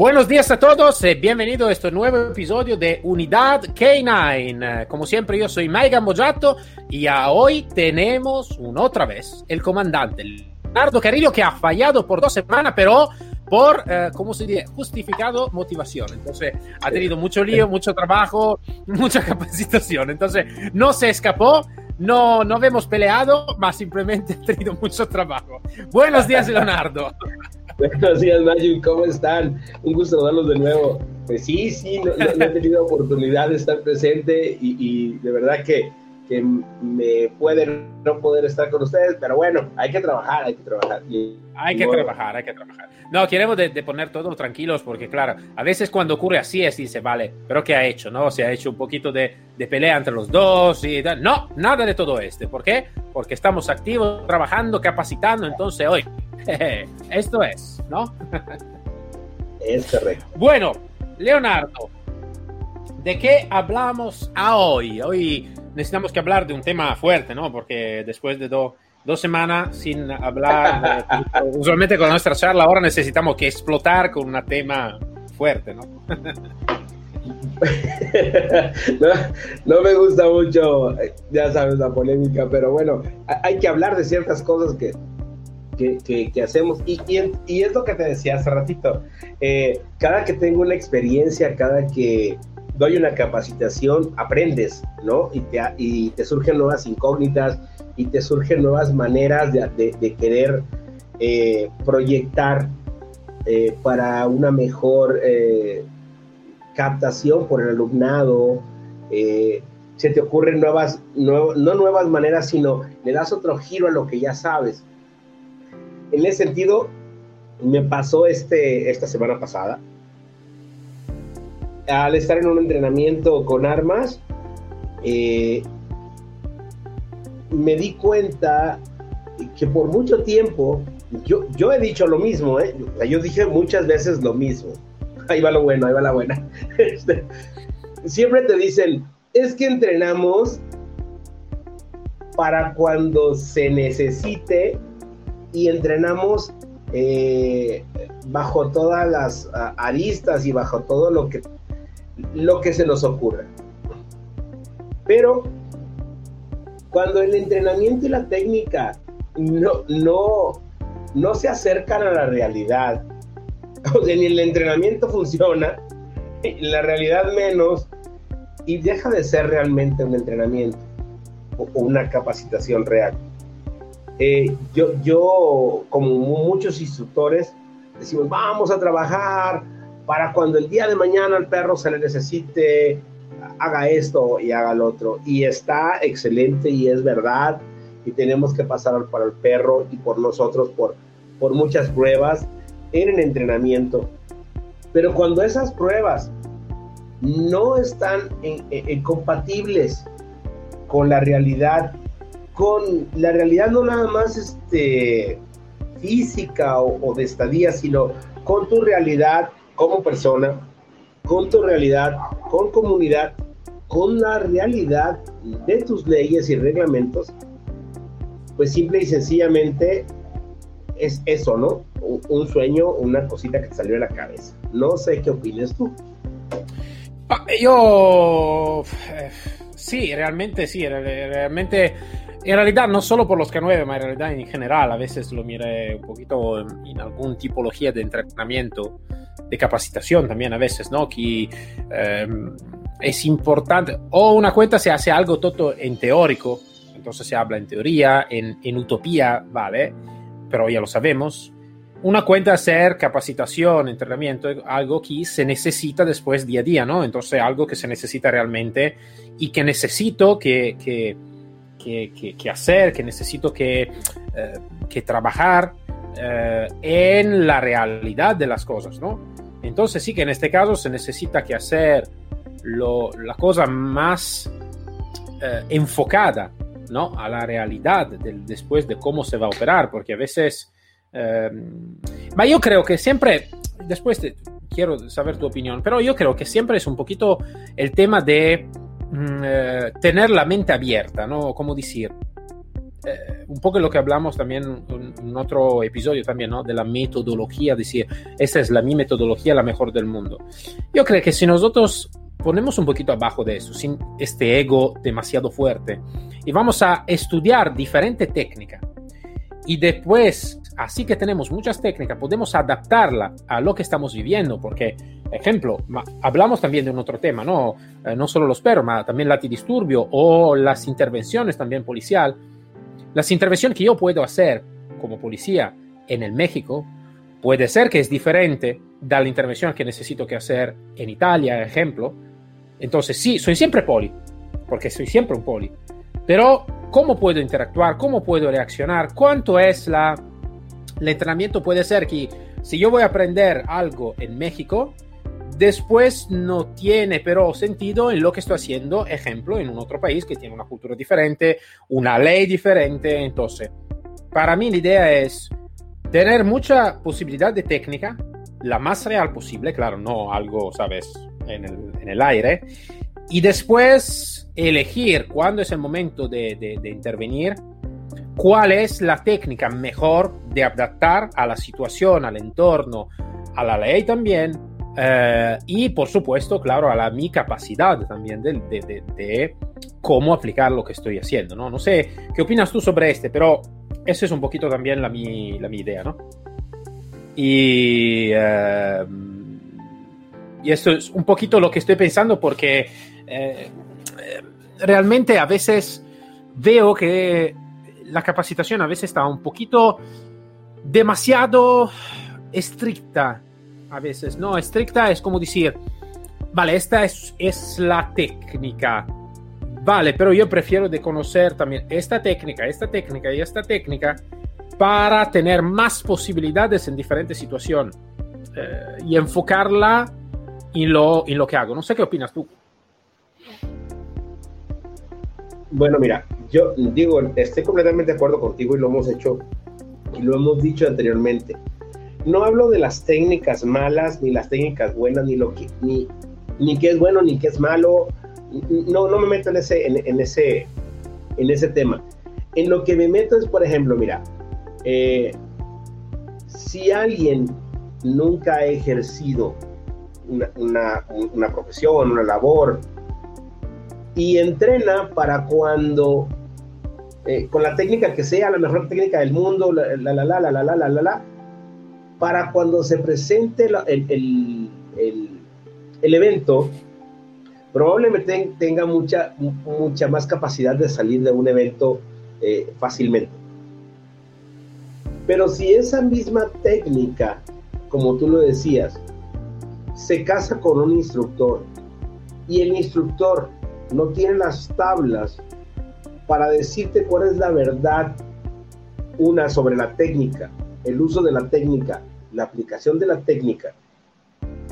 Buenos días a todos y bienvenido a este nuevo episodio de Unidad K9. Como siempre, yo soy Maigan Mojato y hoy tenemos una otra vez el comandante Leonardo Carrillo que ha fallado por dos semanas, pero por, eh, ¿cómo se dice? Justificado motivación. Entonces, ha tenido mucho lío, mucho trabajo, mucha capacitación. Entonces, no se escapó, no, no hemos peleado, más simplemente ha tenido mucho trabajo. Buenos días, Leonardo. Buenos días, Magic, ¿cómo están? Un gusto saludarlos de nuevo. Pues sí, sí, no, he tenido oportunidad de estar presente y, de verdad que, que, me puede no poder estar con ustedes, pero bueno, hay que trabajar, hay que trabajar. hay que trabajar, hay que trabajar. No, queremos de, poner todo tranquilos porque, claro, a veces cuando ocurre así es, dice, vale, pero ¿qué ha hecho? ¿No? Se ha hecho un poquito de, de pelea entre los dos y tal. No, nada de todo este. ¿Por qué? Porque estamos activos, trabajando, capacitando, entonces hoy Esto es, ¿no? es correcto. Bueno, Leonardo, ¿de qué hablamos hoy? Hoy necesitamos que hablar de un tema fuerte, ¿no? Porque después de dos semanas sin hablar, usualmente con nuestra charla ahora necesitamos que explotar con un tema fuerte, ¿no? no, no, me gusta mucho, ya sabes, la polémica, pero bueno, hay que hablar de ciertas cosas que que, hacemos. Y, y, es lo que te decía hace ratito. Eh, cada que tengo una experiencia, cada que doy una capacitación, aprendes, ¿no? Y te, y te surgen nuevas incógnitas y te surgen nuevas maneras de, de, querer eh, proyectar eh, para una mejor captación por el alumnado. se te ocurren nuevas, no nuevas maneras, sino le das otro giro a lo que ya sabes en ese sentido, me pasó este, esta semana pasada. Al estar en un entrenamiento con armas, eh, me di cuenta que por mucho tiempo, yo, yo he dicho lo mismo, ¿eh? yo dije muchas veces lo mismo. Ahí va lo bueno, ahí va la buena. Este, siempre te dicen, es que entrenamos para cuando se necesite y entrenamos eh, bajo todas las aristas y bajo todo lo que, lo que se nos ocurra. Pero cuando el entrenamiento y la técnica no, no, no se acercan a la realidad, o sea, ni el entrenamiento funciona, la realidad menos, y deja de ser realmente un entrenamiento o una capacitación real. Eh, yo, yo, como muchos instructores, decimos, vamos a trabajar para cuando el día de mañana al perro se le necesite, haga esto y haga lo otro. Y está excelente y es verdad. Y tenemos que pasar para el perro y por nosotros por, por muchas pruebas en el entrenamiento. Pero cuando esas pruebas no están compatibles con la realidad con la realidad no nada más este, física o, de estadía, sino con tu realidad como persona, con tu realidad, con comunidad, con la realidad de tus leyes y reglamentos, pues simple y sencillamente es eso, ¿no? Un, sueño, una cosita que te salió de la cabeza. No sé qué opinas tú. Yo, eh, sí, realmente sí, realmente en realidad, no solo por los K9, pero en realidad en general, a veces lo miré un poquito en, algún tipología de entrenamiento, de capacitación también a veces, ¿no? Que em, es importante, o una cuenta se hace algo todo en teórico, entonces se habla en teoría, en, en utopía, ¿vale? Pero ya lo sabemos. Una cuenta hacer capacitación, entrenamiento, algo que se necesita después día a día, ¿no? Entonces algo que se necesita realmente y que necesito que, que que, hacer, que necesito que, eh, que trabajar eh, en la realidad de las cosas, ¿no? Entonces sí que en este caso se necesita que hacer lo, la cosa más eh, enfocada ¿no? a la realidad del, después de cómo se va a operar, porque a veces... Eh, yo creo que siempre, después quiero saber tu opinión, pero yo creo que siempre es un poquito el tema de eh, tener la mente abierta, ¿no? Como decir, eh, un poco lo que hablamos también en, otro episodio también, ¿no? De la metodología, decir, esta es la mi metodología, la mejor del mundo. Yo creo que si nosotros ponemos un poquito abajo de eso, sin este ego demasiado fuerte, y vamos a estudiar diferente técnica, y después, así que tenemos muchas técnicas, podemos adaptarla a lo que estamos viviendo, porque, ejemplo, hablamos también de un otro tema, ¿no? Eh, no solo los perros, pero también el antidisturbio o las intervenciones también policial las intervenciones que yo puedo hacer como policía en el México puede ser que es diferente de la intervención que necesito que hacer en Italia, ejemplo. Entonces sí, soy siempre poli, porque soy siempre un poli. Pero ¿cómo puedo interactuar? ¿Cómo puedo reaccionar? ¿Cuánto es la... El entrenamiento puede ser que si yo voy a aprender algo en México, Después no tiene pero sentido en lo que estoy haciendo, ejemplo, en un otro país que tiene una cultura diferente, una ley diferente. Entonces, para mí la idea es tener mucha posibilidad de técnica, la más real posible, claro, no algo, sabes, en el, aire. Y después elegir cuándo es el momento de intervenir, cuál es la técnica mejor de adaptar a la situación, al entorno, a la ley también, eh, y por supuesto, claro, a la, mi capacidad también de, de, de, cómo aplicar lo que estoy haciendo, ¿no? No sé qué opinas tú sobre este, pero eso es un poquito también la mi, la mi idea, ¿no? Y, eh, y esto es un poquito lo que estoy pensando porque eh, realmente a veces veo que la capacitación a veces está un poquito demasiado estricta a veces. No, estricta es como decir, vale, esta es, es la técnica. Vale, pero yo prefiero de conocer también esta técnica, esta técnica y esta técnica para tener más posibilidades en diferentes situaciones eh, y enfocarla en lo, en lo que hago. No sé qué opinas tú. Bueno, mira, yo digo, estoy completamente de acuerdo contigo y lo hemos hecho y lo hemos dicho anteriormente no hablo de las técnicas malas, ni las técnicas buenas, ni lo que, ni, ni qué es bueno, ni qué es malo. No, no me meto en ese, en, ese, en ese tema. En lo que me meto es, por ejemplo, mira, eh, si alguien nunca ha ejercido una, una, profesión, una labor, y entrena para cuando, eh, con la técnica que sea, la mejor técnica del mundo, la, la, la, la, la, la, la, la, la para cuando se presente el, evento, probablemente tenga mucha, mucha más capacidad de salir de un evento eh, fácilmente. Pero si esa misma técnica, como tú lo decías, se casa con un instructor y el instructor no tiene las tablas para decirte cuál es la verdad, una sobre la técnica, el uso de la técnica, la aplicación de la técnica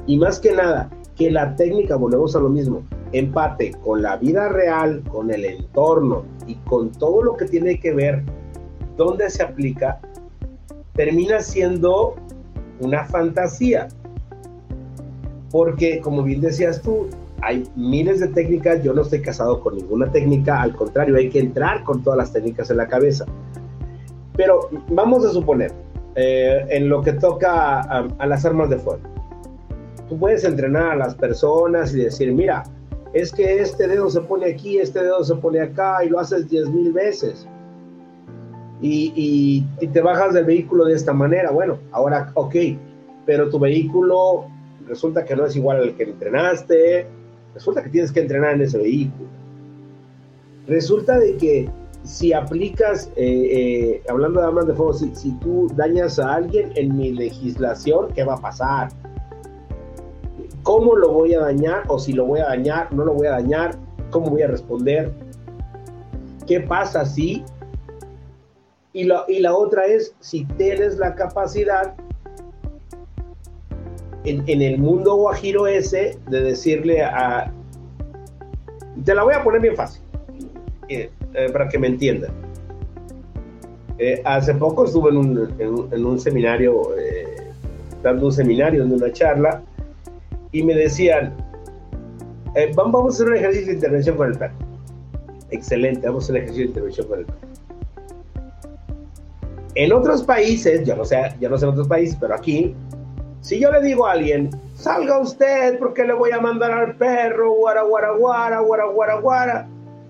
y más que nada que la técnica, volvemos a lo mismo, empate con la vida real, con el entorno y con todo lo que tiene que ver dónde se aplica, termina siendo una fantasía. Porque, como bien decías tú, hay miles de técnicas, yo no estoy casado con ninguna técnica, al contrario, hay que entrar con todas las técnicas en la cabeza. Pero vamos a suponer, eh, en lo que toca a, las armas de fuego. Tú puedes entrenar a las personas y decir, mira, es que este dedo se pone aquí, este dedo se pone acá y lo haces diez mil veces. Y, y, te bajas del vehículo de esta manera. Bueno, ahora, ok, pero tu vehículo resulta que no es igual al que entrenaste, resulta que tienes que entrenar en ese vehículo. Resulta de que si aplicas, eh, eh, hablando de armas de fuego, si, tú dañas a alguien en mi legislación, ¿qué va a pasar? ¿Cómo lo voy a dañar? O si lo voy a dañar, no lo voy a dañar, ¿cómo voy a responder? ¿Qué pasa si? Y, y la otra es, si tienes la capacidad, en, en el mundo guajiro ese de decirle a... Te la voy a poner bien fácil, eh, eh, para que me entiendan. Eh, hace poco estuve en un, en en un seminario, eh, dando un seminario, dando una charla, y me decían, vamos, vamos a hacer un ejercicio de intervención con el perro. Excelente, vamos a hacer un ejercicio de intervención con el perro. En otros países, yo no sé, yo no sé en otros países, pero aquí, si yo le digo a alguien, salga usted porque le voy a mandar al perro, guara, guara, guara, guara, guara, guara,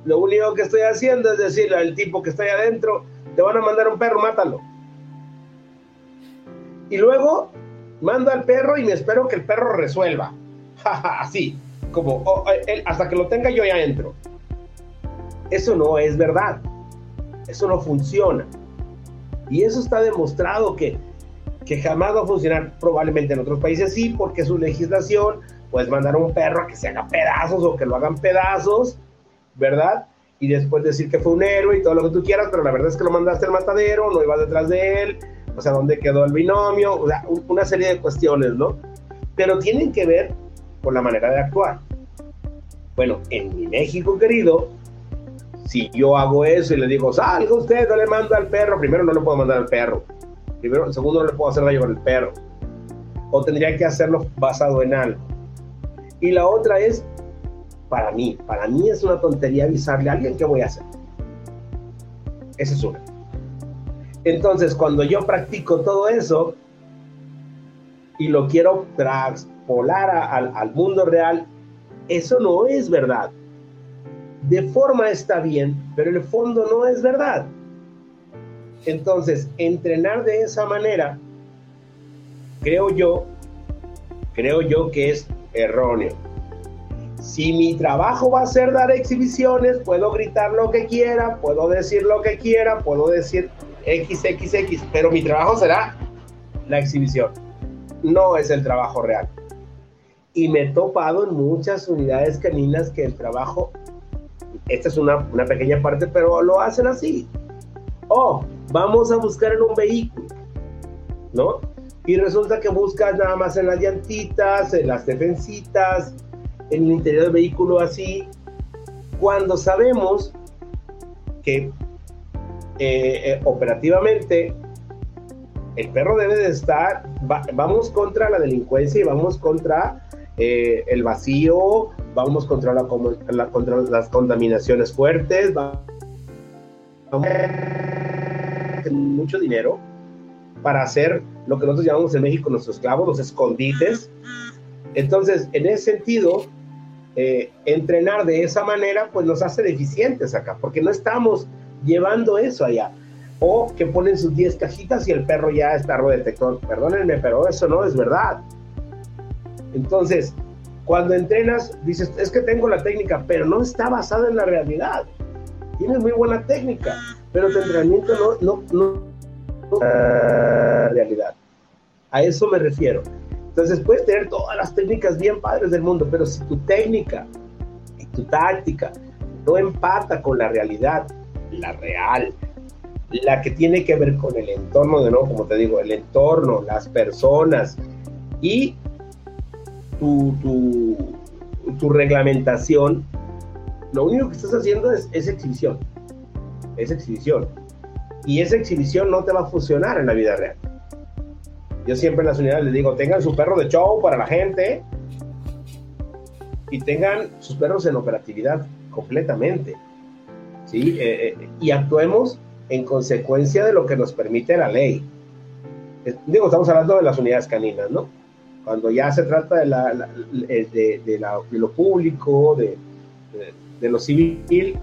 lo único que estoy haciendo es decirle al tipo que está ahí adentro, te van a mandar un perro, mátalo. Y luego mando al perro y me espero que el perro resuelva. Así, como oh, él, hasta que lo tenga yo ya entro. Eso no es verdad. Eso no funciona. Y eso está demostrado que, que jamás va a funcionar. Probablemente en otros países sí, porque su legislación, puedes mandar a un perro a que se haga pedazos o que lo hagan pedazos, ¿verdad? Y después decir que fue un héroe y todo lo que tú quieras, pero la verdad es que lo mandaste al matadero, no ibas detrás de él, o sea, dónde quedó el binomio, o sea, una serie de cuestiones, ¿no? Pero tienen que ver con la manera de actuar. Bueno, en mi México querido, si yo hago eso y le digo, salga usted, no le mando al perro, primero no le puedo mandar al perro. Primero, segundo, no le puedo hacer daño con el perro. O tendría que hacerlo basado en algo. Y la otra es, para mí, para mí es una tontería avisarle a alguien qué voy a hacer. Esa es una. Entonces, cuando yo practico todo eso y lo quiero traspolar al, mundo real, eso no es verdad. De forma está bien, pero el fondo no es verdad. Entonces, entrenar de esa manera, creo yo, creo yo que es erróneo. Si mi trabajo va a ser dar exhibiciones, puedo gritar lo que quiera, puedo decir lo que quiera, puedo decir XXX, pero mi trabajo será la exhibición. No es el trabajo real. Y me he topado en muchas unidades caninas que el trabajo, esta es una, una pequeña parte, pero lo hacen así. Oh, vamos a buscar en un vehículo, ¿no? Y resulta que buscas nada más en las llantitas, en las defensitas, en el interior del vehículo así, cuando sabemos que eh, eh, operativamente el perro debe de estar, va, vamos contra la delincuencia y vamos contra eh, el vacío, vamos contra, la, la, contra las contaminaciones fuertes, vamos mucho dinero para hacer lo que nosotros llamamos en México nuestros clavos, los escondites. Entonces, en ese sentido, eh, entrenar de esa manera, pues nos hace deficientes acá, porque no estamos llevando eso allá. O que ponen sus 10 cajitas y el perro ya está detector. Perdónenme, pero eso no es verdad. Entonces, cuando entrenas, dices, es que tengo la técnica, pero no está basada en la realidad. Tienes muy buena técnica, pero tu entrenamiento no, no, no, no la realidad. A eso me refiero. Entonces puedes tener todas las técnicas bien padres del mundo, pero si tu técnica y tu táctica no empata con la realidad, la real, la que tiene que ver con el entorno, de nuevo, como te digo, el entorno, las personas y tu, tu, reglamentación, lo único que estás haciendo es, es exhibición. Es exhibición. Y esa exhibición no te va a funcionar en la vida real. Yo siempre en las unidades les digo, tengan su perro de show para la gente y tengan sus perros en operatividad completamente. ¿sí? Eh, eh, y actuemos en consecuencia de lo que nos permite la ley. Eh, digo, estamos hablando de las unidades caninas, ¿no? Cuando ya se trata de, la, la, de, de, la, de lo público, de, de, lo civil,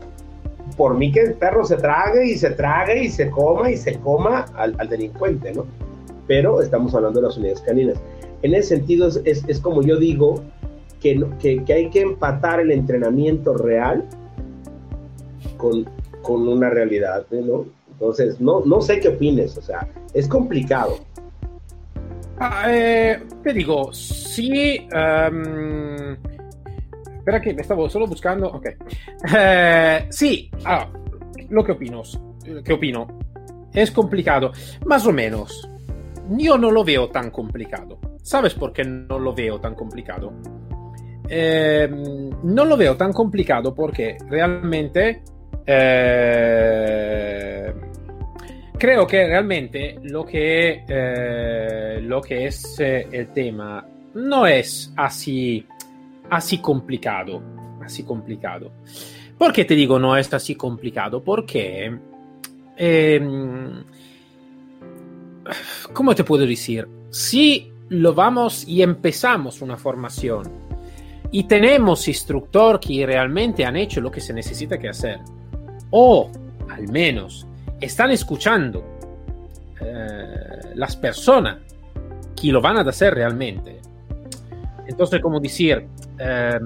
por mí que el perro se trague y se trague y se coma y se coma al, al delincuente, ¿no? Pero estamos hablando de las unidades caninas. En ese sentido, es, es, como yo digo que, que, que hay que empatar el entrenamiento real con, con una realidad, ¿no? Entonces, no, no sé qué opines, o sea, es complicado. Ah, eh, te digo, sí. Um, espera que me estaba solo buscando. Ok. Eh, sí, ah, lo que opino, que opino. Es complicado, más o menos. Yo no lo veo tan complicado. ¿Sabes por qué no lo veo tan complicado? Eh, no lo veo tan complicado porque realmente eh, creo que realmente lo que, eh, lo que es eh, el tema no es así, así complicado. Así complicado. ¿Por qué te digo no es así complicado? Porque, eh, ¿cómo te puedo decir? Si lo vamos y empezamos una formación y tenemos instructor que realmente han hecho lo que se necesita que hacer, o al menos están escuchando eh, las personas que lo van a hacer realmente. Entonces, como decir, eh,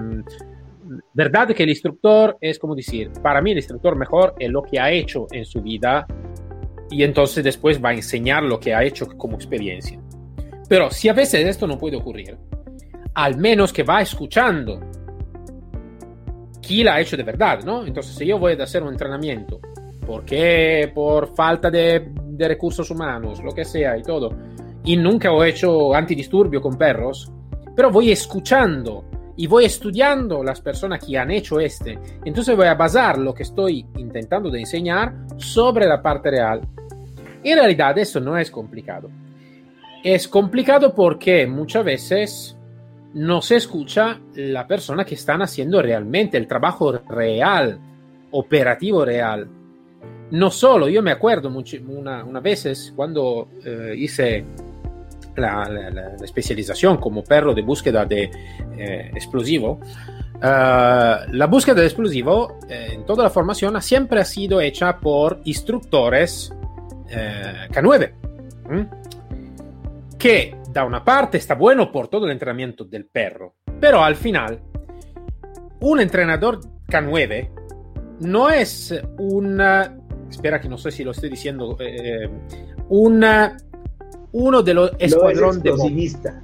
verdad que el instructor es como decir, para mí el instructor mejor es lo que ha hecho en su vida y entonces después va a enseñar lo que ha hecho como experiencia. Pero si a veces esto no puede ocurrir, al menos que va escuchando quién la ha hecho de verdad, ¿no? Entonces, si yo voy a hacer un entrenamiento, porque por falta de, de recursos humanos, lo que sea y todo, y nunca he hecho antidisturbio con perros, pero voy escuchando y voy estudiando las personas que han hecho este. Entonces voy a basar lo que estoy intentando de enseñar sobre la parte real. En realidad eso no es complicado. Es complicado porque muchas veces no se escucha la persona que están haciendo realmente el trabajo real, operativo real. No solo, yo me acuerdo mucho, una, una veces cuando eh, hice la, especialización como perro de búsqueda de eh, explosivo, uh, la búsqueda de explosivo eh, en toda la formación siempre ha sido hecha por instructores eh, K9, que da una parte está bueno por todo el entrenamiento del perro, pero al final un entrenador K9 no es una, espera que no sé si lo estoy diciendo, una uno de los escuadrón no es explosivista.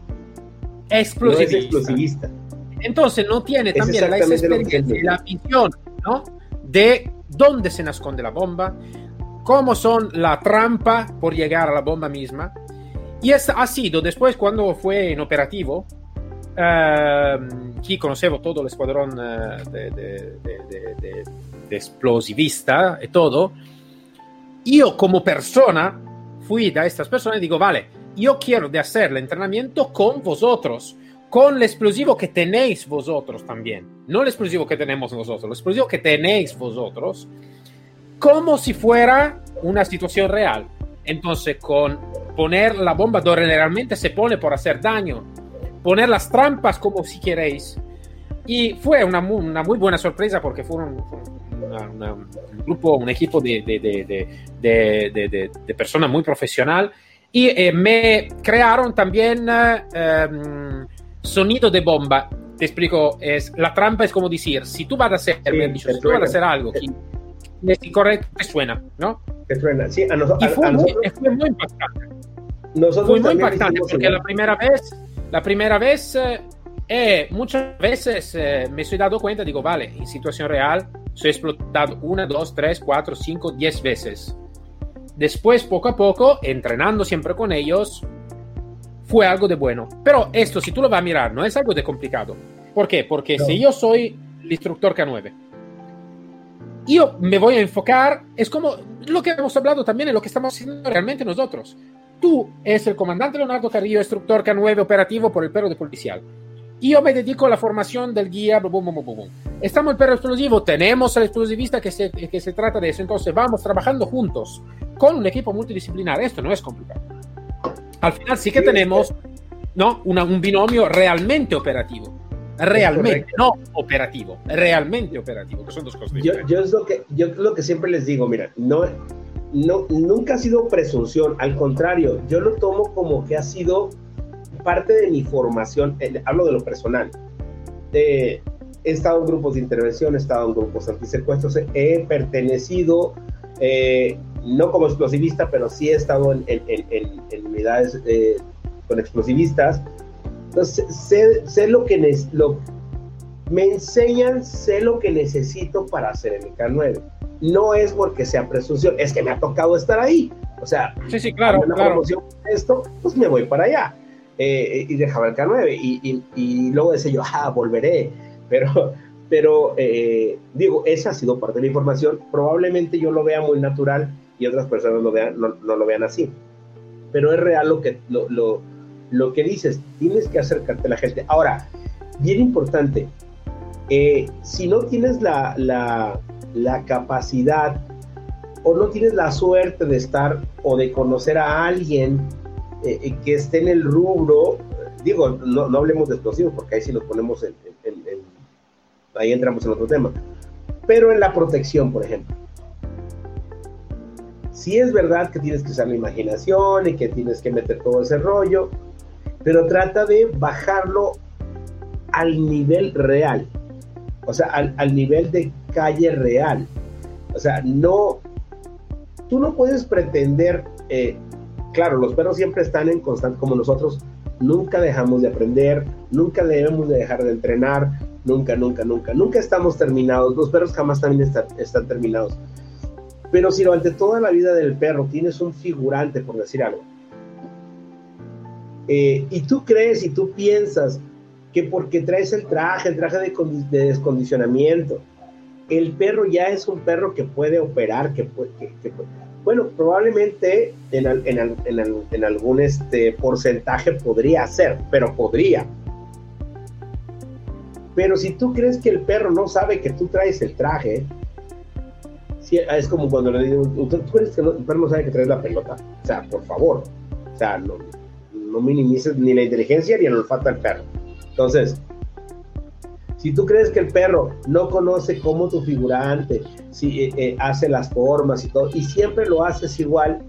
de explosivista. No es explosivista. Entonces no tiene es también la experiencia y la visión ¿no? de dónde se esconde la bomba, cómo son la trampa por llegar a la bomba misma. Y es, ha sido después cuando fue en operativo, eh, que conocebo todo el escuadrón uh, de, de, de, de, explosivista y todo, yo como persona fui da estas personas y digo, vale, yo quiero de hacer el entrenamiento con vosotros, con el explosivo que tenéis vosotros también, no el explosivo que tenemos nosotros, el explosivo que tenéis vosotros, como si fuera una situación real. Entonces, con poner la bomba donde realmente se pone por hacer daño, poner las trampas como si queréis. Y fue una muy buena sorpresa porque fueron, una, una, un grupo, un equipo de, de, de, de personas muy profesional y eh, me crearon también eh, sonido de bomba. Te explico, es, la trampa es como decir, si tú vas a hacer, sí, me dicho, si tú vas a hacer algo que, que suena, ¿no? Que suena, sí, a, y fue, a, a muy, nosotros, fue muy impactante. nosotros Fue muy impactante porque la primera vez, la primera vez, eh, eh, muchas veces eh, me soy dado cuenta, digo, vale, en situación real, soy explotado una, dos, tres, cuatro, cinco, diez veces. Después, poco a poco, entrenando siempre con ellos, fue algo de bueno. Pero esto, si tú lo vas a mirar, no es algo de complicado. ¿Por qué? Porque No. si yo soy el instructor K9, yo me voy a enfocar, es como lo que hemos hablado también, es lo que estamos haciendo realmente nosotros. Tú es el comandante Leonardo Carrillo, instructor K9 operativo por el perro de policial. Yo me dedico a la formación del guía. Bum, bum, bum. Estamos el perro explosivo, tenemos al explosivista que se, que se trata de eso. Entonces vamos trabajando juntos con un equipo multidisciplinar. Esto no es complicado. Al final sí que tenemos ¿no? Una- un binomio realmente operativo. Realmente, no operativo, realmente operativo, que son dos cosas Yo, diferentes. yo es lo que yo lo que siempre les digo, mira, no, no, nunca ha sido presunción, al contrario, yo lo tomo como que ha sido parte de mi formación, eh, hablo de lo personal. He estado en grupos de intervención, he estado en grupos antisecuestros, he, pertenecido, eh, no como explosivista, pero sí he estado en, en- en- en- en unidades eh, con explosivistas. Entonces, sé, sé lo que lo, me enseñan, sé lo que necesito para hacer el K9. No es porque sea presunción, es que me ha tocado estar ahí. O sea, Sí, sí, claro, hay una claro. promoción de esto, pues me voy para allá. Eh, y dejaba el K9 y, y, luego decía yo, ah, volveré, pero, pero eh, digo, esa ha sido parte de la información, probablemente yo lo vea muy natural y otras personas lo vean, no, no lo vean así, pero es real lo que, lo, lo, lo, que dices, tienes que acercarte a la gente. Ahora, bien importante, eh, si no tienes la, la, la capacidad o no tienes la suerte de estar o de conocer a alguien eh, que esté en el rubro, digo, no, no, hablemos de explosivos porque ahí sí nos ponemos en, ahí entramos en otro tema, pero en la protección, por ejemplo. Sí es verdad que tienes que usar la imaginación y que tienes que meter todo ese rollo, pero trata de bajarlo al nivel real, o sea, al, al nivel de calle real. O sea, no, tú no puedes pretender, eh, claro, los perros siempre están en constante, como nosotros, nunca dejamos de aprender, nunca debemos de dejar de entrenar, nunca, nunca, nunca, nunca estamos terminados, los perros jamás también están terminados. Pero si durante toda la vida del perro tienes un figurante, por decir algo, eh, y tú crees y tú piensas que porque traes el traje, el traje de, de descondicionamiento, el perro ya es un perro que puede operar, que, puede, bueno, probablemente en, en, en, en, algún este porcentaje podría ser, pero podría. Pero si tú crees que el perro no sabe que tú traes el traje, es como cuando le digo, ¿tú crees que el perro no sabe que traes la pelota? O sea, por favor, o sea, no, no minimices ni la inteligencia ni el olfato del perro. Entonces, si tú crees que el perro no conoce cómo tu figurante si, eh, eh, hace las formas y todo, y siempre lo haces igual,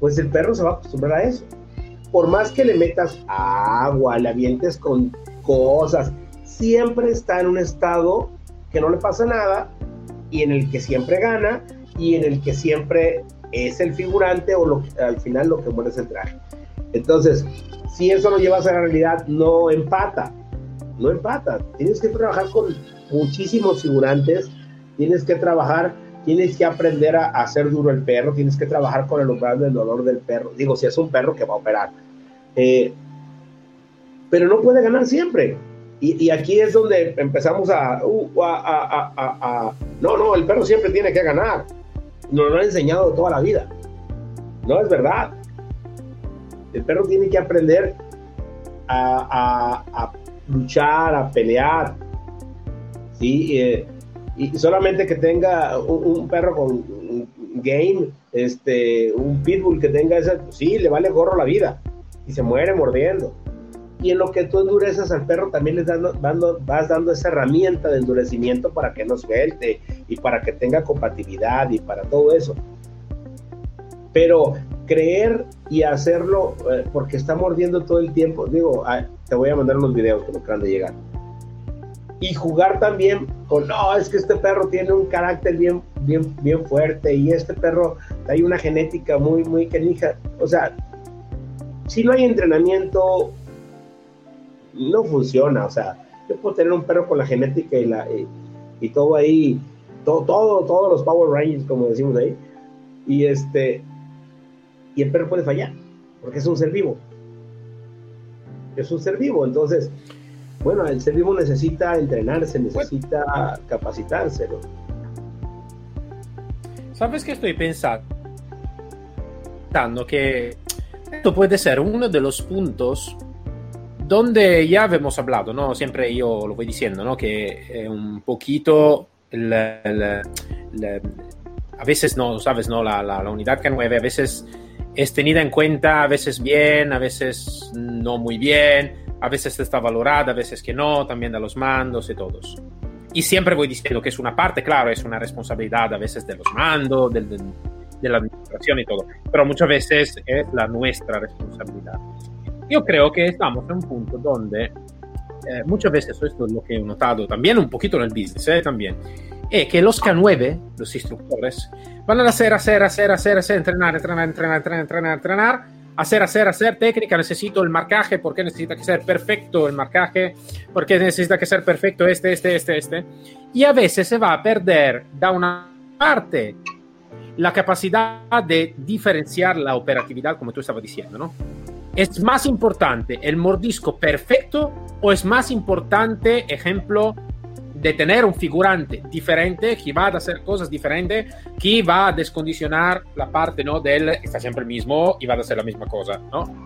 pues el perro se va a acostumbrar a eso. Por más que le metas agua, le avientes con cosas, siempre está en un estado que no le pasa nada y en el que siempre gana y en el que siempre es el figurante o lo, al final lo que muere es el traje. Entonces, si eso lo llevas a la realidad, no empata no empata. Tienes que trabajar con muchísimos figurantes, tienes que trabajar, tienes que aprender a, hacer duro el perro, tienes que trabajar con el umbral del dolor del perro. Digo, si es un perro que va a operar. Eh, pero no puede ganar siempre. Y, aquí es donde empezamos uh, a, a, No, no, el perro siempre tiene que ganar. Nos lo ha enseñado toda la vida. No es verdad. El perro tiene que aprender a, luchar, a pelear. ¿sí? Eh, y solamente que tenga un, perro con game, este, un pitbull que tenga esa, sí, le vale gorro la vida y se muere mordiendo. Y en lo que tú endureces al perro también les dando, vas dando esa herramienta de endurecimiento para que no suelte y para que tenga compatibilidad y para todo eso. Pero creer y hacerlo eh, porque está mordiendo todo el tiempo, digo, te voy a mandar unos videos que me acaban de llegar. Y jugar también con, no, es que este perro tiene un carácter bien, bien, bien fuerte y este perro hay una genética muy, muy canija. O sea, si no hay entrenamiento, no funciona. O sea, yo puedo tener un perro con la genética y, la, y, todo ahí, todo, todo, todos los Power Rangers, como decimos ahí. Y este, y el perro puede fallar, porque es un ser vivo es un ser vivo. Entonces, bueno, el ser vivo necesita entrenarse, necesita capacitarse. ¿Sabes qué estoy pensando? Que esto puede ser uno de los puntos donde ya hemos hablado, ¿no? Siempre yo lo voy diciendo, ¿no? Que un poquito a veces no, sabes, ¿no? La, la, la unidad K9 a veces es tenida en cuenta a veces bien, a veces no muy bien, a veces está valorada, a veces que no, también de los mandos y todos. Y siempre voy diciendo que es una parte, claro, es una responsabilidad a veces de los mandos, de, la administración y todo, pero muchas veces es la nuestra responsabilidad. Yo creo que estamos en un punto donde eh, muchas veces, esto es lo que he notado también un poquito en el business, eh, también, es que los K9, los instructores, van a hacer, hacer, hacer, hacer, hacer, entrenar, entrenar, entrenar, entrenar, entrenar, entrenar, hacer, hacer, hacer técnica, necesito el marcaje, porque necesita que ser perfecto el marcaje, porque necesita que ser perfecto este, este, este, este. Y a veces se va a perder, da una parte, la capacidad de diferenciar la operatividad, como tú estabas diciendo, ¿no? ¿Es más importante el mordisco perfecto o es más importante, ejemplo, de tener un figurante diferente que va a hacer cosas diferentes, que va a descondicionar la parte ¿no? del está siempre el mismo y va a hacer la misma cosa, ¿no?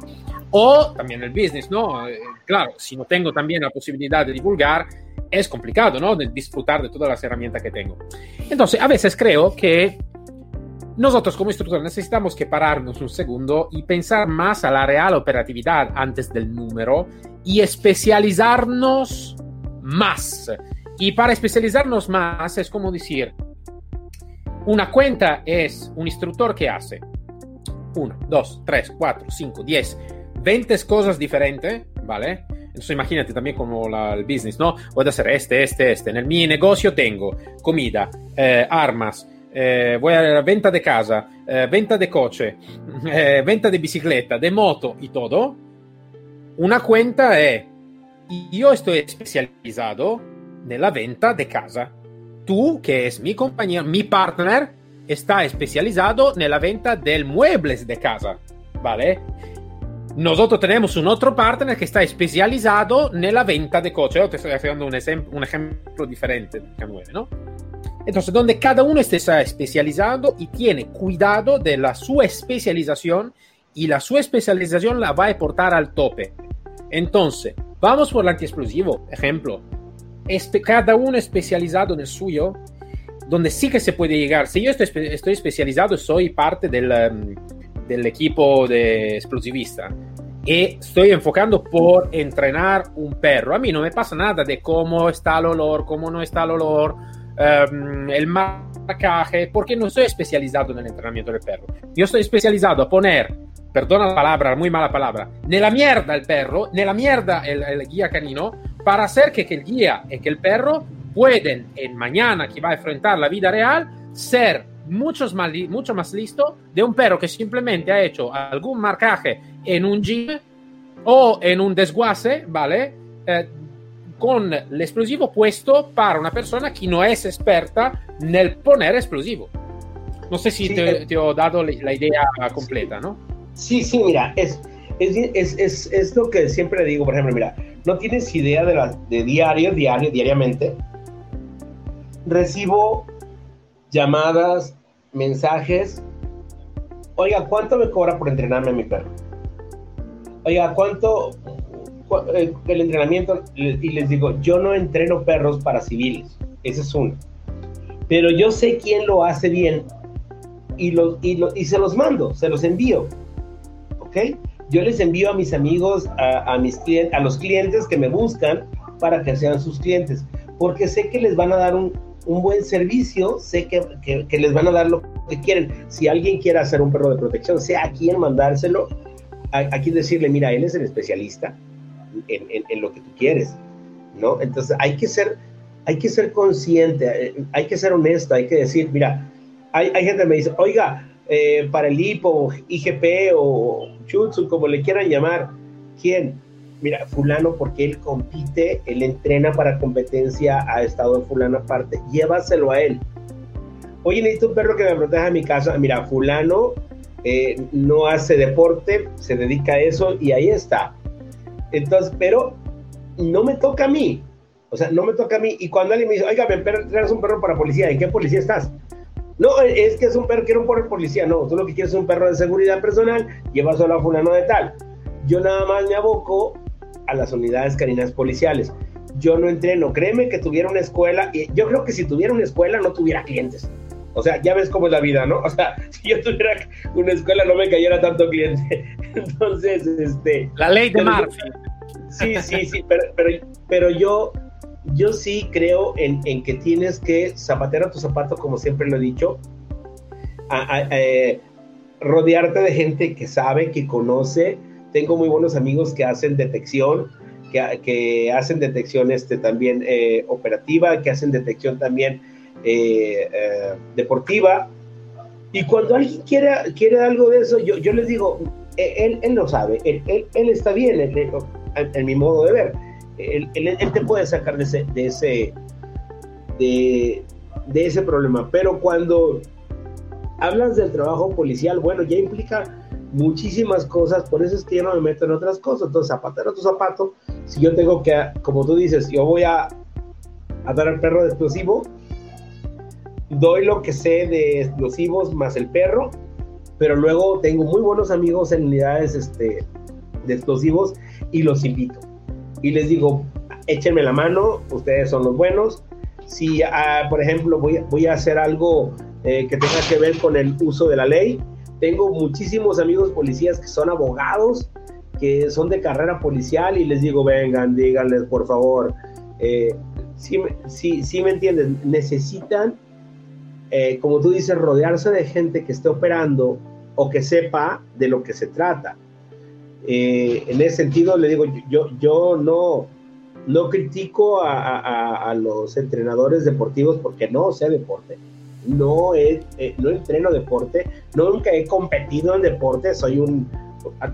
O también el business, ¿no? Eh, claro, si no tengo también la posibilidad de divulgar, es complicado, ¿no? De disfrutar de todas las herramientas que tengo. Entonces, a veces creo que nosotros como instructores necesitamos que pararnos un segundo y pensar más a la real operatividad antes del número y especializarnos más. Y para especializarnos más es como decir, una cuenta es un instructor que hace 1, 2, 3, 4, 5, 10, 20 cosas diferentes, ¿vale? Entonces imagínate también como la, el business, ¿no? Voy a hacer este, este, este. En mi negocio tengo comida, eh, armas, eh, voy a la venta de casa, eh, venta de coche, eh, venta de bicicleta, de moto y todo. Una cuenta es, yo estoy especializado en la venta de casa. Tú, que es mi compañero, mi partner, está especializado en la venta del muebles de casa, ¿vale? Nosotros tenemos un otro partner que está especializado en la venta de coche. Yo te estoy haciendo un, un ejemplo diferente de K9, ¿no? Entonces, donde cada uno está especializado y tiene cuidado de la su especialización y la su especialización la va a portar al tope. Entonces, vamos por el antiexplosivo, ejemplo. Este, cada uno especializado en el suyo, donde sí que se puede llegar. Si yo estoy, especializado, soy parte del, um, del equipo de explosivista y estoy enfocando por entrenar un perro. A mí no me pasa nada de cómo está el olor, cómo no está el olor, um, el marcaje, porque no estoy especializado en el entrenamiento del perro. Yo estoy especializado a poner, perdona la palabra, muy mala palabra, nella mierda el perro, nella mierda el, el guía canino, para hacer que, que, el guía y que el perro pueden, en mañana que va a enfrentar la vida real, ser muchos más, mucho más listo de un perro que simplemente ha hecho algún marcaje en un gym o en un desguace, ¿vale? Eh, con l'explosivo puesto para una persona que no es experta nel poner explosivo. No sé si sí, te, eh, te, ho dado la idea completa, ¿no? Sí, sí, mira, es, es, es, es, es lo que siempre digo, por ejemplo, mira, no tienes idea de, la, de diario, diario, diariamente. Recibo llamadas, mensajes. Oiga, ¿cuánto me cobra por entrenarme a mi perro? Oiga, ¿cuánto eh, el entrenamiento? Y les digo, yo no entreno perros para civiles. Ese es uno. Pero yo sé quién lo hace bien y, los, y, lo, y se los mando, se los envío. ¿Ok? Yo les envío a mis amigos, a, mis clientes, a los clientes que me buscan para que sean sus clientes, porque sé que les van a dar un, un buen servicio, sé que, que, les van a dar lo que quieren. Si alguien quiere hacer un perro de protección, sea a quién mandárselo, a, a decirle, mira, él es el especialista en, en, lo que tú quieres, ¿no? Entonces hay que ser, hay que ser consciente, hay que ser honesto, hay que decir, mira, hay, hay gente que me dice, oiga, eh, para el IPO, IGP o Chutsu, como le quieran llamar, ¿quién? mira, fulano, porque él compite, él entrena para competencia, ha estado en fulano aparte, llévaselo a él. Oye, necesito un perro que me proteja mi casa. Mira, fulano eh, no hace deporte, se dedica a eso y ahí está. Entonces, pero no me toca a mí. O sea, no me toca a mí. Y cuando alguien me dice, oiga, me traes un perro para policía, ¿en qué policía estás? No, es que es un perro, quiero un perro policía. No, tú lo que quieres es un perro de seguridad personal, llévaselo a fulano de tal. Yo nada más me aboco a las unidades caninas policiales. Yo no entreno, créeme que tuviera una escuela, y yo creo que si tuviera una escuela no tuviera clientes. O sea, ya ves cómo es la vida, ¿no? O sea, si yo tuviera una escuela no me cayera tanto cliente. Entonces, este... La ley de Murphy. Sí, sí, sí, pero, pero, pero yo, yo sí creo en, en, que tienes que zapatear a tu zapato, como siempre lo he dicho, a, eh, rodearte de gente que sabe, que conoce, tengo muy buenos amigos que hacen detección, que, que hacen detección este, también eh, operativa, que hacen detección también eh, deportiva. Y cuando alguien quiere, quiere algo de eso, yo, yo les digo, él, él lo sabe, él, él está bien en mi modo de ver. Él, te puede sacar de ese, de ese, de, ese problema. Pero cuando hablas del trabajo policial, bueno, ya implica muchísimas cosas, por eso es que yo no me meto en otras cosas. Entonces, zapatero a tu zapato, si yo tengo que, como tú dices, yo voy a, a dar al perro de explosivo, doy lo que sé de explosivos más el perro, pero luego tengo muy buenos amigos en unidades este, de explosivos y los invito. Y les digo, échenme la mano, ustedes son los buenos. Si, ah, por ejemplo, voy, voy a hacer algo eh, que tenga que ver con el uso de la ley, tengo muchísimos amigos policías que son abogados, que son de carrera policial y les digo, vengan, díganles por favor. Eh, si, si, me entienden, necesitan, eh, como tú dices, rodearse de gente que esté operando o que sepa de lo que se trata. Eh, en ese sentido, le digo, yo, yo no, no critico a, a los entrenadores deportivos porque no sé deporte no, he, eh, no entreno deporte, nunca he competido en deporte, soy un,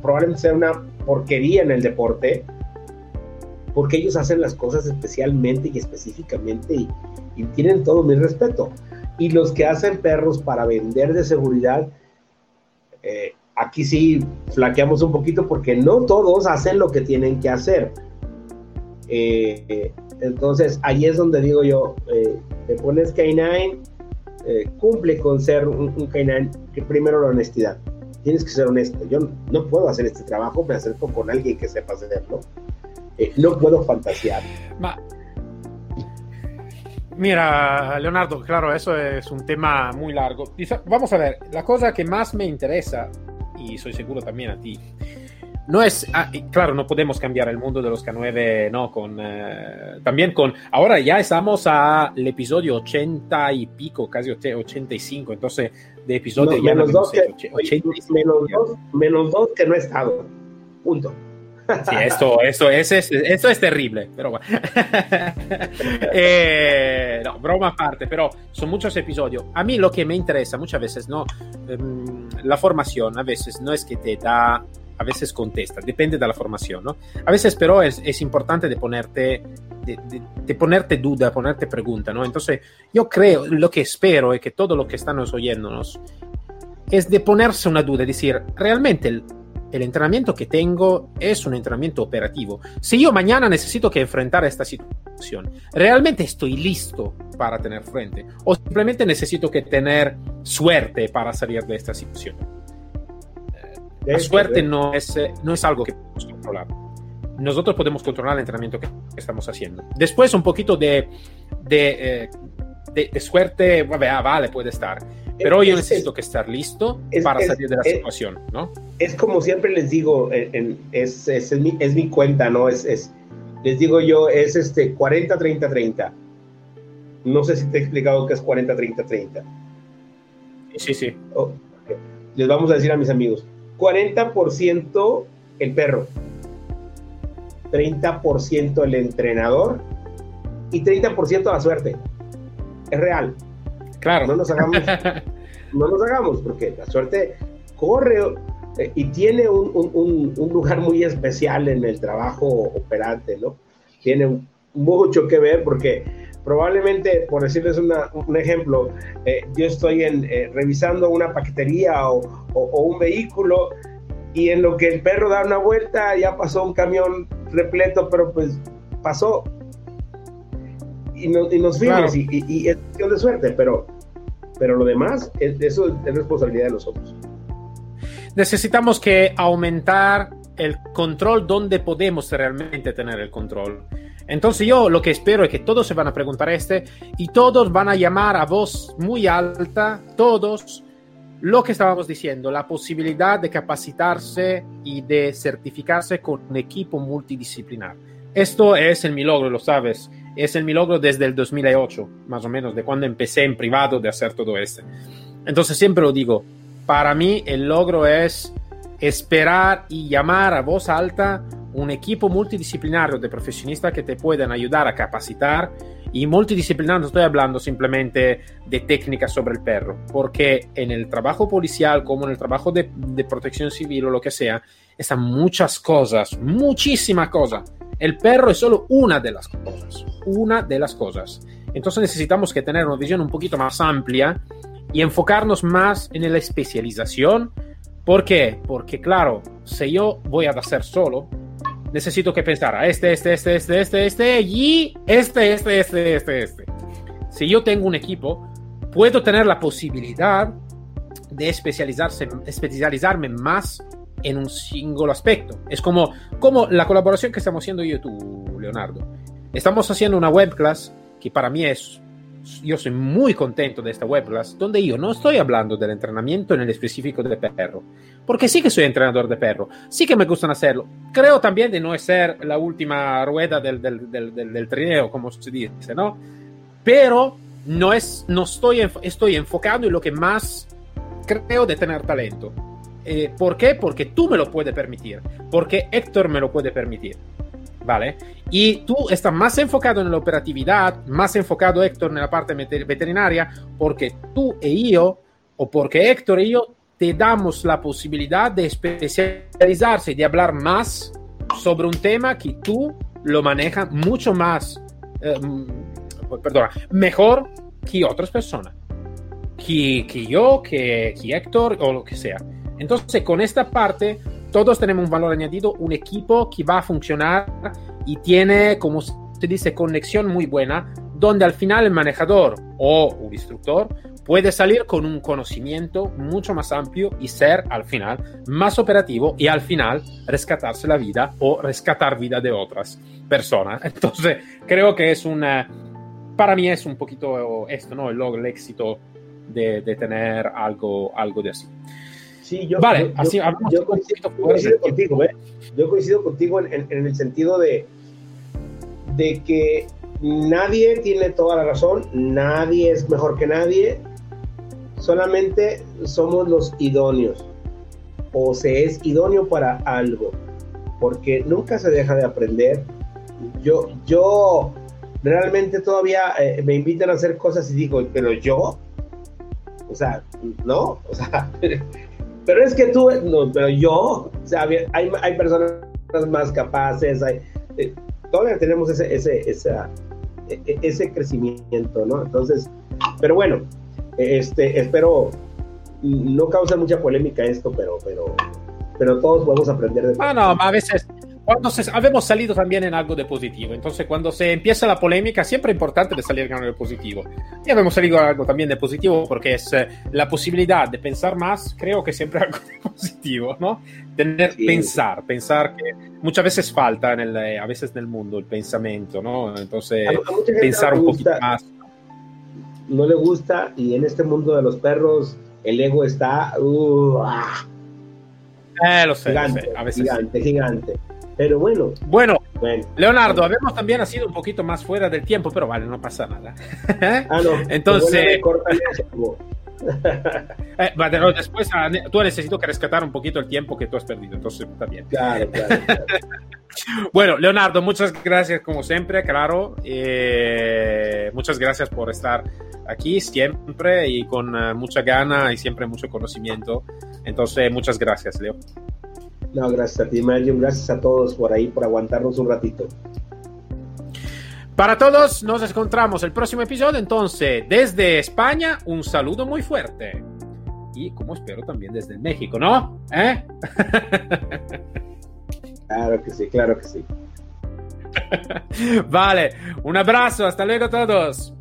probablemente sea una porquería en el deporte, porque ellos hacen las cosas especialmente y específicamente y, tienen todo mi respeto. Y los que hacen perros para vender de seguridad, eh, aquí sí flaqueamos un poquito porque no todos hacen lo que tienen que hacer. Eh, entonces ahí es donde digo yo, te pones K9 eh, cumple con ser un, un que primero la honestidad. Tienes que ser honesto. Yo no puedo hacer este trabajo, me acerco con alguien que sepa hacerlo. Eh, no puedo fantasear. Mira, Leonardo, claro, eso es un tema muy largo. Vamos a ver, la cosa que más me interesa, y soy seguro también a ti, no es, ah, claro, no podemos cambiar el mundo de los K9, no, con, eh, también con, ahora ya estamos al episodio 80 y pico, casi 85, entonces de episodio ya menos, dos que, menos, dos, que no he estado, punto. Sí, esto, esto, es, esto es terrible, pero bueno. eh, no, broma aparte, pero son muchos episodios. A mí lo que me interesa muchas veces, ¿no? Um, la formación a veces no es que te da a veces contesta, depende de la formación, ¿no? A veces pero es, es importante de ponerte, de, de, de, ponerte duda, ponerte pregunta, ¿no? Entonces yo creo, lo que espero es que todo lo que están oyéndonos es de ponerse una duda, decir, realmente el, el entrenamiento que tengo es un entrenamiento operativo. Si yo mañana necesito que enfrentar esta situación, ¿realmente estoy listo para tener frente? ¿O simplemente necesito que tener suerte para salir de esta situación? La suerte no es, eh, no es algo que podemos controlar. Nosotros podemos controlar el entrenamiento que estamos haciendo. Después un poquito de, de, eh, de, suerte, ah, vale, puede estar. Pero yo necesito que estar listo para salir de la situación, ¿no? Es como siempre les digo, es, es, mi, es, mi, cuenta, ¿no? Es, es, les digo yo, es este 40-30-30. No sé si te he explicado qué es 40-30-30. Sí, sí. Oh, les vamos a decir a mis amigos, 40% el perro, 30% el entrenador y 30% la suerte. Es real. Claro. No nos hagamos, no nos hagamos, porque la suerte corre eh, y tiene un, un, un, lugar muy especial en el trabajo operante, ¿no? Tiene mucho que ver porque probablemente, por decirles una, un ejemplo, eh, yo estoy en, eh, revisando una paquetería o, o, un vehículo y en lo que el perro da una vuelta ya pasó un camión repleto, pero pues pasó y, no, y nos fuimos y, y, es cuestión de suerte, pero, pero lo demás, es, eso es responsabilidad de nosotros. Necesitamos que aumentar el control donde podemos realmente tener el control. Entonces yo lo que espero es que todos se van a preguntar este y todos van a llamar a voz muy alta, todos, lo que estábamos diciendo, la posibilidad de capacitarse y de certificarse con un equipo multidisciplinar. Esto es el mi logro, lo sabes. Es el mi logro desde el 2008, más o menos, de cuando empecé en privado de hacer todo esto. Entonces siempre lo digo, para mí el logro es esperar y llamar a voz alta un equipo multidisciplinario de profesionistas que te puedan ayudar a capacitar. Y multidisciplinario no estoy hablando simplemente de técnicas sobre el perro, porque en el trabajo policial como en el trabajo de, de protección civil o lo que sea, están muchas cosas, muchísimas cosas. El perro es solo una de las cosas, una de las cosas. Entonces necesitamos que tener una visión un poquito más amplia y enfocarnos más en la especialización ¿Por qué? Porque claro, si yo voy a hacer solo, necesito que pensar a este, este, este, este, este, este y este, este, este, este, este. Si yo tengo un equipo, puedo tener la posibilidad de especializarse, especializarme más en un singolo aspecto. Es como, como la colaboración que estamos haciendo yo y tú, Leonardo. Estamos haciendo una web class que para mí es, yo soy muy contento de esta web class, donde yo no estoy hablando del entrenamiento en el específico de perro, porque sí que soy entrenador de perro, sí que me gustan hacerlo. Creo también de no ser la última rueda del, del, del, del trineo, como se dice, ¿no? Pero no, es, no estoy, estoy enfocado en lo que más creo de tener talento. Eh, ¿Por qué? Porque tú me lo puedes permitir, porque Héctor me lo puede permitir. ¿Vale? Y tú estás más enfocado en la operatividad, más enfocado Héctor en la parte veterinaria, porque tú y yo, o porque Héctor y yo, te damos la posibilidad de especializarse de hablar más sobre un tema que tú lo manejas mucho más, eh, perdona, mejor que otras personas. Que, que yo, que, que Héctor o lo que sea. Entonces, con esta parte, todos tenemos un valor añadido, un equipo que va a funcionar y tiene, como se dice, conexión muy buena, donde al final el manejador o un instructor puede salir con un conocimiento mucho más amplio y ser al final más operativo y al final rescatarse la vida o rescatar vida de otras personas. Entonces, creo que es una, para mí es un poquito esto, ¿no? El, el éxito de, de tener algo, algo de así. Sí, yo, vale, así, yo, coincido, contigo, ¿eh? Yo coincido contigo en, en, el sentido de, de que nadie tiene toda la razón, nadie es mejor que nadie, solamente somos los idóneos o se es idóneo para algo, porque nunca se deja de aprender. Yo, yo realmente todavía eh, me invitan a hacer cosas y digo, pero yo, o sea, no, o sea, pero es que tú, no, pero yo, o hay, hay personas más capaces, hay, eh, todavía tenemos ese, ese, esa, e, e, ese crecimiento, ¿no? Entonces, pero bueno, este, espero no cause mucha polémica esto, pero, pero, pero todos podemos aprender de. Ah, no, a veces cuando se, habemos salido también en algo de positivo. Entonces, cuando se empieza la polémica, siempre es importante de salir algo de positivo. Y habemos salido en algo también de positivo porque es eh, la posibilidad de pensar más, creo que siempre algo de positivo, ¿no? Tener, pensar, pensar que muchas veces falta en el, eh, a veces en el mundo el pensamiento, ¿no? Entonces, pensar un poquito más. No le gusta y en este mundo de los perros el ego está... Uh, ah. eh, lo sé, gigante, A veces gigante, gigante. Pero bueno. Bueno, Leonardo, habemos también ha sido un poquito más fuera del tiempo, pero vale, no pasa nada. ah, no. Entonces. eh, pero después ah, tú necesito que rescatar un poquito el tiempo que tú has perdido, entonces también. Claro, claro. bueno, Leonardo, muchas gracias como siempre, claro. Eh, muchas gracias por estar aquí siempre y con uh, mucha gana y siempre mucho conocimiento. Entonces, muchas gracias, Leo. No, gracias a ti, Mario. Gracias a todos por ahí, por aguantarnos un ratito. Para todos, nos encontramos el próximo episodio. Entonces, desde España, un saludo muy fuerte. Y como espero también desde México, ¿no? ¿Eh? claro que sí, claro que sí. vale, un abrazo, hasta luego a todos.